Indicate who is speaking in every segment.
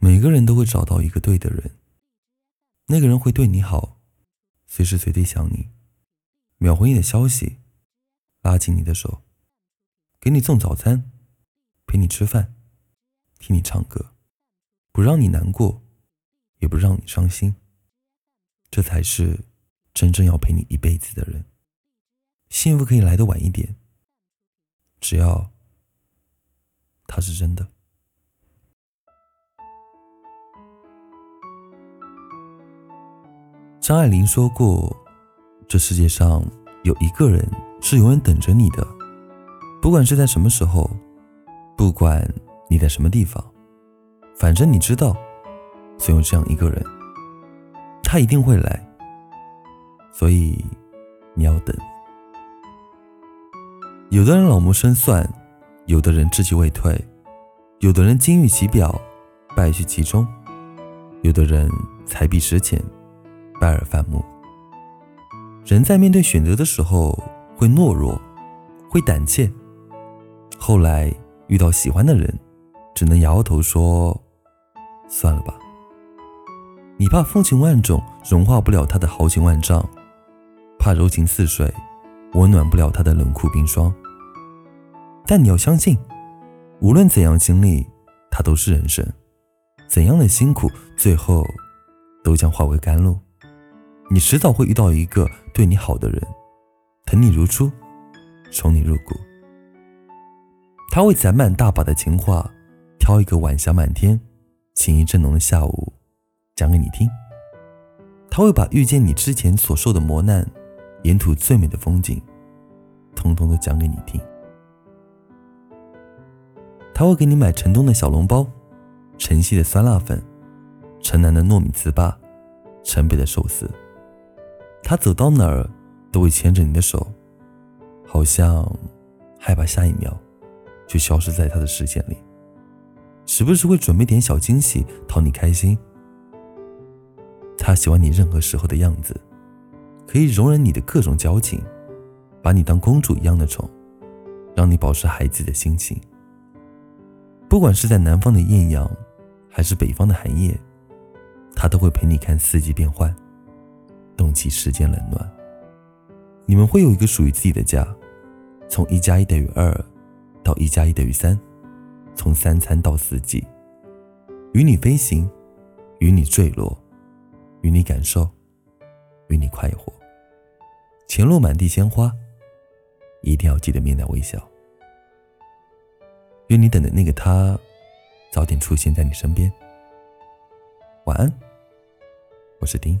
Speaker 1: 每个人都会找到一个对的人，那个人会对你好，随时随地想你，秒回你的消息，拉紧你的手，给你送早餐，陪你吃饭，听你唱歌，不让你难过，也不让你伤心。这才是真正要陪你一辈子的人。幸福可以来的晚一点，只要他是真的。张爱玲说过：“这世界上有一个人是永远等着你的，不管是在什么时候，不管你在什么地方，反正你知道，总有这样一个人，他一定会来。所以你要等。有的人老谋深算，有的人智计未退，有的人金玉其表，败絮其中，有的人才比实浅。”败而反目。人在面对选择的时候会懦弱，会胆怯，后来遇到喜欢的人，只能摇摇头说：“算了吧。”你怕风情万种融化不了他的豪情万丈，怕柔情似水温暖不了他的冷酷冰霜。但你要相信，无论怎样经历，它都是人生；怎样的辛苦，最后都将化为甘露。你迟早会遇到一个对你好的人，疼你如初，宠你入骨。他会攒满大把的情话，挑一个晚霞满天、情意正浓的下午讲给你听。他会把遇见你之前所受的磨难、沿途最美的风景，通通都讲给你听。他会给你买城东的小笼包、城西的酸辣粉、城南的糯米糍粑、城北的寿司。他走到哪儿都会牵着你的手，好像害怕下一秒就消失在他的视线里。时不时会准备点小惊喜讨你开心。他喜欢你任何时候的样子，可以容忍你的各种矫情，把你当公主一样的宠，让你保持孩子的心情。不管是在南方的艳阳，还是北方的寒夜，他都会陪你看四季变换。冻起世间冷暖，你们会有一个属于自己的家，从一加一等于二，到一加一等于三，从三餐到四季，与你飞行，与你坠落，与你感受，与你快活。前路满地鲜花，一定要记得面带微笑。愿你等的那个他，早点出现在你身边。晚安，我是丁。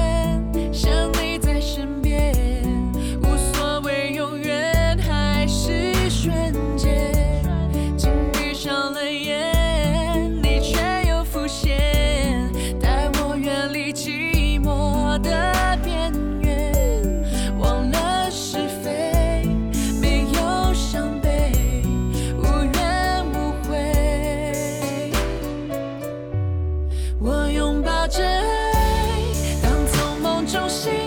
Speaker 2: 想熟悉